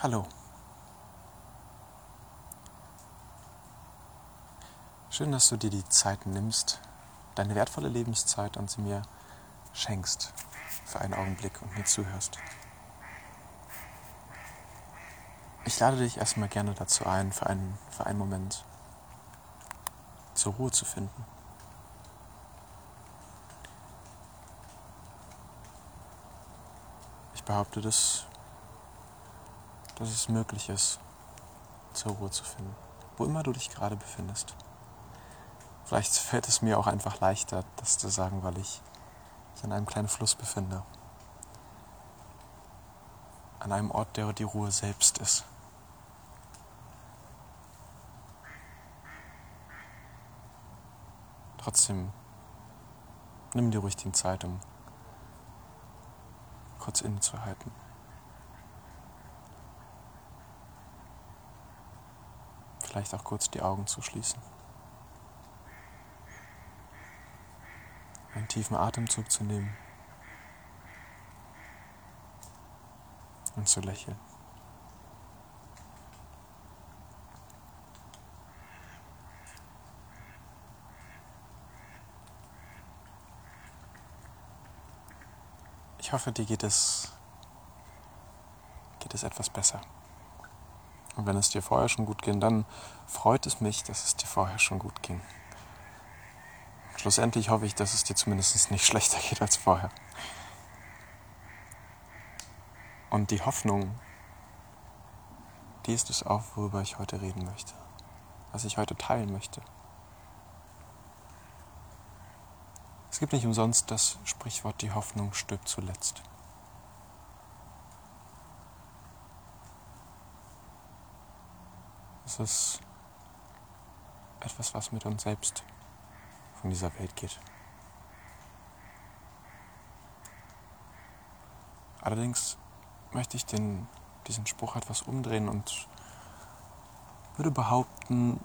Hallo. Schön, dass du dir die Zeit nimmst, deine wertvolle Lebenszeit und sie mir schenkst für einen Augenblick und mir zuhörst. Ich lade dich erstmal gerne dazu ein, für einen, für einen Moment zur Ruhe zu finden. Ich behaupte, dass dass es möglich ist, zur Ruhe zu finden, wo immer du dich gerade befindest. Vielleicht fällt es mir auch einfach leichter, das zu sagen, weil ich mich an einem kleinen Fluss befinde. An einem Ort, der die Ruhe selbst ist. Trotzdem, nimm dir ruhig die Zeit, um kurz innezuhalten. Vielleicht auch kurz die Augen zu schließen. Einen tiefen Atemzug zu nehmen und zu lächeln. Ich hoffe, dir geht es, geht es etwas besser. Und wenn es dir vorher schon gut ging, dann freut es mich, dass es dir vorher schon gut ging. Schlussendlich hoffe ich, dass es dir zumindest nicht schlechter geht als vorher. Und die Hoffnung, die ist es auch, worüber ich heute reden möchte, was ich heute teilen möchte. Es gibt nicht umsonst das Sprichwort, die Hoffnung stirbt zuletzt. Es ist etwas, was mit uns selbst von dieser Welt geht. Allerdings möchte ich den, diesen Spruch etwas umdrehen und würde behaupten,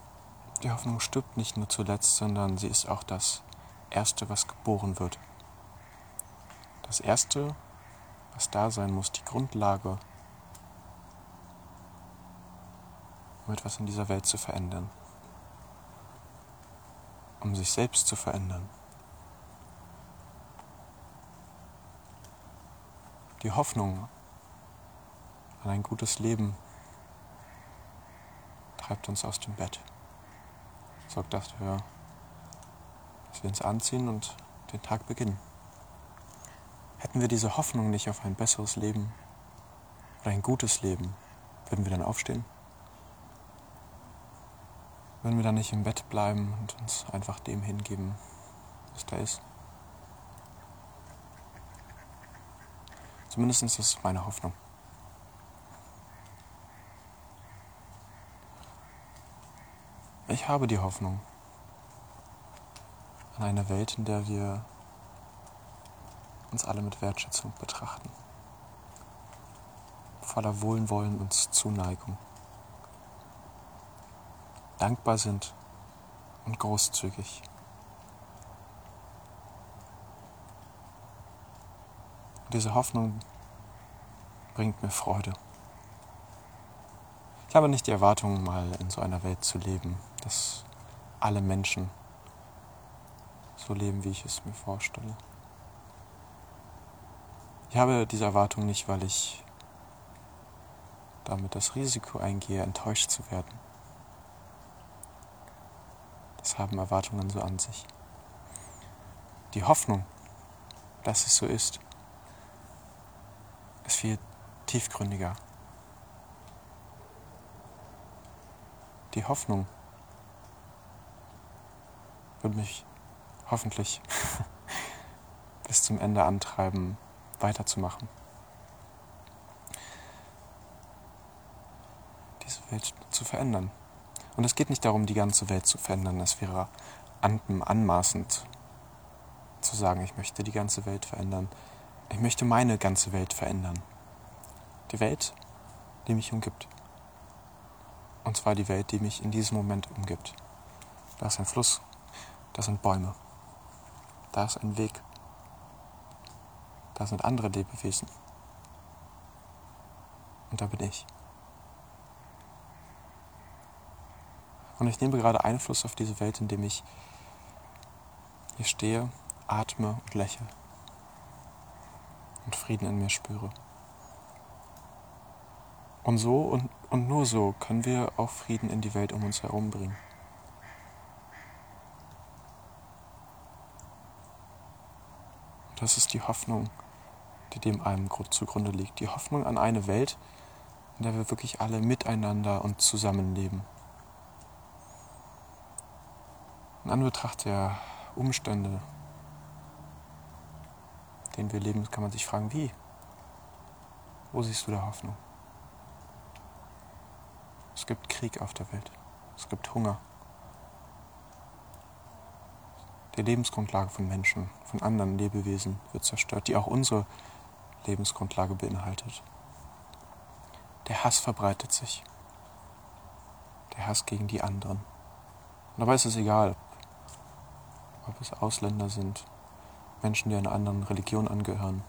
die Hoffnung stirbt nicht nur zuletzt, sondern sie ist auch das Erste, was geboren wird. Das Erste, was da sein muss, die Grundlage um etwas in dieser Welt zu verändern, um sich selbst zu verändern. Die Hoffnung an ein gutes Leben treibt uns aus dem Bett, sorgt dafür, dass wir uns anziehen und den Tag beginnen. Hätten wir diese Hoffnung nicht auf ein besseres Leben oder ein gutes Leben, würden wir dann aufstehen? Würden wir dann nicht im Bett bleiben und uns einfach dem hingeben, was da ist? Zumindest ist das meine Hoffnung. Ich habe die Hoffnung an eine Welt, in der wir uns alle mit Wertschätzung betrachten, voller Wohlwollen und Zuneigung dankbar sind und großzügig. Und diese Hoffnung bringt mir Freude. Ich habe nicht die Erwartung, mal in so einer Welt zu leben, dass alle Menschen so leben, wie ich es mir vorstelle. Ich habe diese Erwartung nicht, weil ich damit das Risiko eingehe, enttäuscht zu werden haben Erwartungen so an sich. Die Hoffnung, dass es so ist, ist viel tiefgründiger. Die Hoffnung wird mich hoffentlich bis zum Ende antreiben, weiterzumachen. Diese Welt zu verändern. Und es geht nicht darum, die ganze Welt zu verändern. Es wäre anmaßend zu sagen, ich möchte die ganze Welt verändern. Ich möchte meine ganze Welt verändern. Die Welt, die mich umgibt. Und zwar die Welt, die mich in diesem Moment umgibt. Da ist ein Fluss, da sind Bäume, da ist ein Weg, da sind andere Lebewesen. Und da bin ich. Und ich nehme gerade Einfluss auf diese Welt, indem ich hier stehe, atme und lächle und Frieden in mir spüre. Und so und, und nur so können wir auch Frieden in die Welt um uns herum bringen. Das ist die Hoffnung, die dem allem zugrunde liegt. Die Hoffnung an eine Welt, in der wir wirklich alle miteinander und zusammenleben. In Anbetracht der Umstände, in denen wir leben, kann man sich fragen, wie? Wo siehst du da Hoffnung? Es gibt Krieg auf der Welt. Es gibt Hunger. Die Lebensgrundlage von Menschen, von anderen Lebewesen wird zerstört, die auch unsere Lebensgrundlage beinhaltet. Der Hass verbreitet sich. Der Hass gegen die anderen. Und dabei ist es egal, ob es Ausländer sind, Menschen, die einer anderen Religion angehören,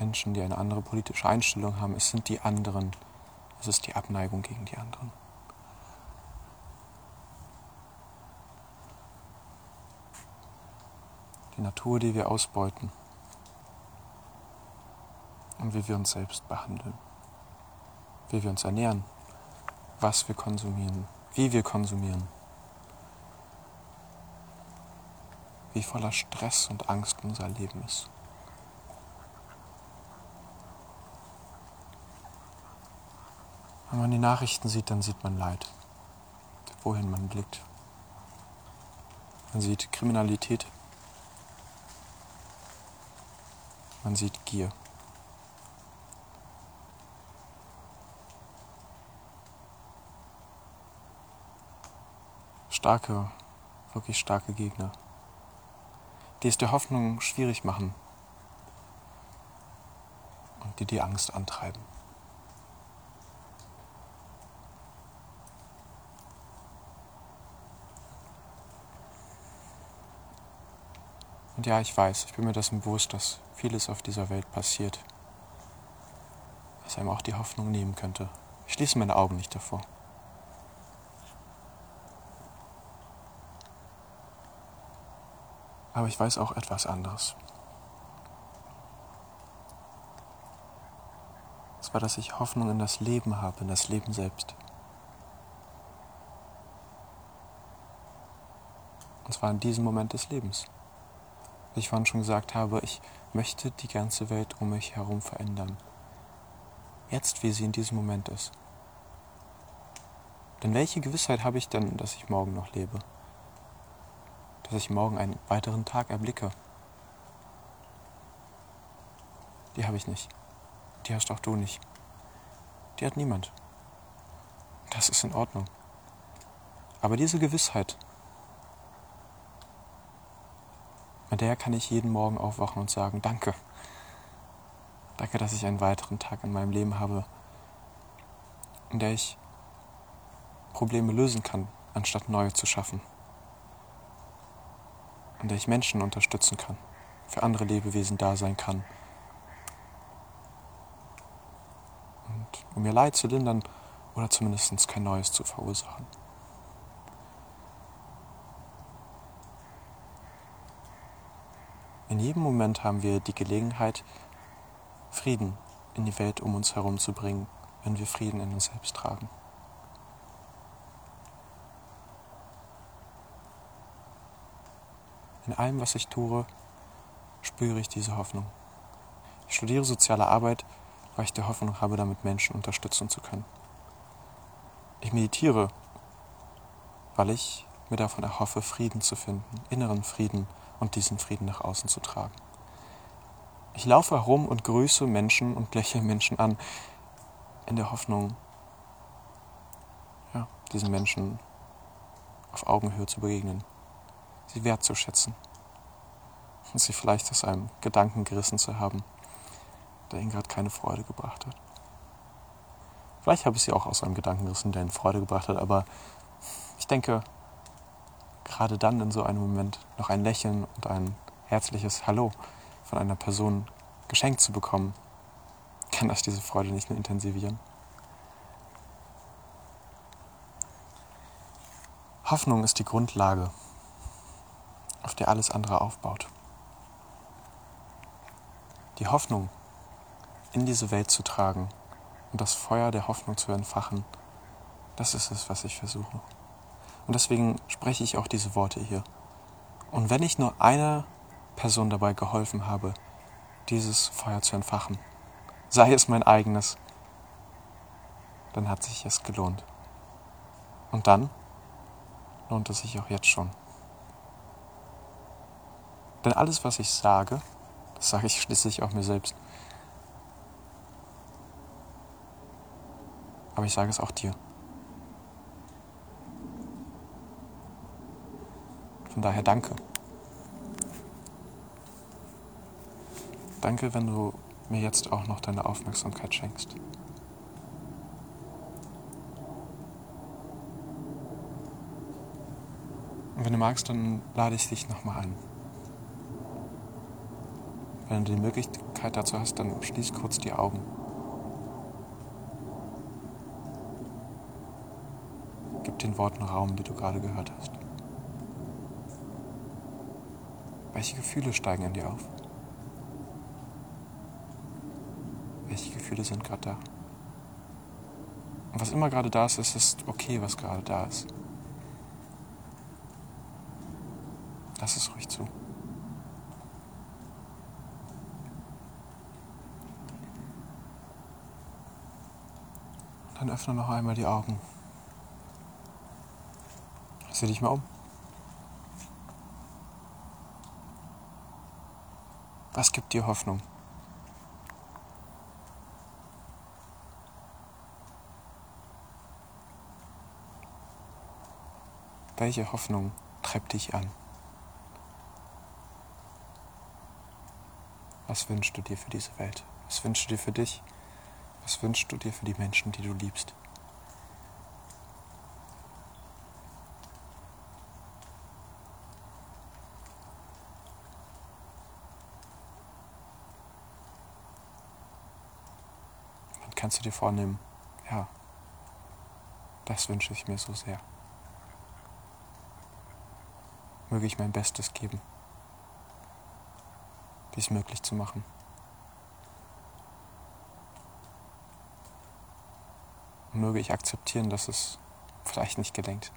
Menschen, die eine andere politische Einstellung haben. Es sind die anderen. Es ist die Abneigung gegen die anderen. Die Natur, die wir ausbeuten und wie wir uns selbst behandeln, wie wir uns ernähren, was wir konsumieren, wie wir konsumieren. Wie voller Stress und Angst unser Leben ist. Wenn man die Nachrichten sieht, dann sieht man Leid, wohin man blickt. Man sieht Kriminalität, man sieht Gier. Starke, wirklich starke Gegner die es der Hoffnung schwierig machen und die die Angst antreiben. Und ja, ich weiß, ich bin mir dessen bewusst, dass vieles auf dieser Welt passiert, was einem auch die Hoffnung nehmen könnte. Ich schließe meine Augen nicht davor. Aber ich weiß auch etwas anderes. Und zwar, dass ich Hoffnung in das Leben habe, in das Leben selbst. Und zwar in diesem Moment des Lebens. Wie ich vorhin schon gesagt habe, ich möchte die ganze Welt um mich herum verändern. Jetzt, wie sie in diesem Moment ist. Denn welche Gewissheit habe ich denn, dass ich morgen noch lebe? Dass ich morgen einen weiteren Tag erblicke. Die habe ich nicht. Die hast auch du nicht. Die hat niemand. Das ist in Ordnung. Aber diese Gewissheit, mit der kann ich jeden Morgen aufwachen und sagen, danke. Danke, dass ich einen weiteren Tag in meinem Leben habe, in der ich Probleme lösen kann, anstatt neue zu schaffen an der ich Menschen unterstützen kann, für andere Lebewesen da sein kann. Und um ihr Leid zu lindern oder zumindest kein neues zu verursachen. In jedem Moment haben wir die Gelegenheit, Frieden in die Welt um uns herum zu bringen, wenn wir Frieden in uns selbst tragen. In allem, was ich tue, spüre ich diese Hoffnung. Ich studiere soziale Arbeit, weil ich die Hoffnung habe, damit Menschen unterstützen zu können. Ich meditiere, weil ich mir davon erhoffe, Frieden zu finden, inneren Frieden und diesen Frieden nach außen zu tragen. Ich laufe herum und grüße Menschen und lächle Menschen an, in der Hoffnung, ja, diesen Menschen auf Augenhöhe zu begegnen sie wertzuschätzen und sie vielleicht aus einem Gedanken gerissen zu haben, der ihnen gerade keine Freude gebracht hat. Vielleicht habe ich sie auch aus einem Gedanken gerissen, der ihnen Freude gebracht hat, aber ich denke, gerade dann in so einem Moment noch ein Lächeln und ein herzliches Hallo von einer Person geschenkt zu bekommen, kann das diese Freude nicht nur intensivieren. Hoffnung ist die Grundlage, auf der alles andere aufbaut. Die Hoffnung in diese Welt zu tragen und das Feuer der Hoffnung zu entfachen, das ist es, was ich versuche. Und deswegen spreche ich auch diese Worte hier. Und wenn ich nur einer Person dabei geholfen habe, dieses Feuer zu entfachen, sei es mein eigenes, dann hat sich es gelohnt. Und dann lohnt es sich auch jetzt schon. Denn alles, was ich sage, das sage ich schließlich auch mir selbst. Aber ich sage es auch dir. Von daher danke. Danke, wenn du mir jetzt auch noch deine Aufmerksamkeit schenkst. Und wenn du magst, dann lade ich dich nochmal ein. Wenn du die Möglichkeit dazu hast, dann schließ kurz die Augen. Gib den Worten Raum, die du gerade gehört hast. Welche Gefühle steigen in dir auf? Welche Gefühle sind gerade da? Und was immer gerade da ist, ist es okay, was gerade da ist. Lass es ruhig zu. Dann öffne noch einmal die Augen. Sieh dich mal um. Was gibt dir Hoffnung? Welche Hoffnung treibt dich an? Was wünschst du dir für diese Welt? Was wünschst du dir für dich? Was wünschst du dir für die Menschen, die du liebst? Dann kannst du dir vornehmen, ja, das wünsche ich mir so sehr. Möge ich mein Bestes geben, dies möglich zu machen. Möge ich akzeptieren, dass es vielleicht nicht gelingt.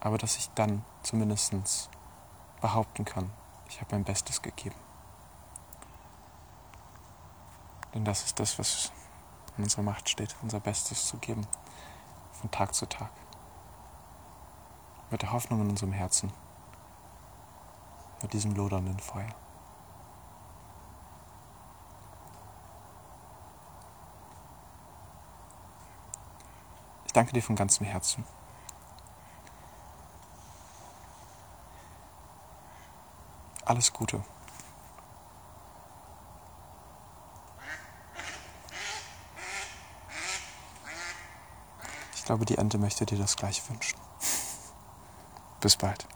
Aber dass ich dann zumindest behaupten kann, ich habe mein Bestes gegeben. Denn das ist das, was in unserer Macht steht, unser Bestes zu geben, von Tag zu Tag. Mit der Hoffnung in unserem Herzen, mit diesem lodernden Feuer. Ich danke dir von ganzem Herzen. Alles Gute. Ich glaube, die Ente möchte dir das gleich wünschen. Bis bald.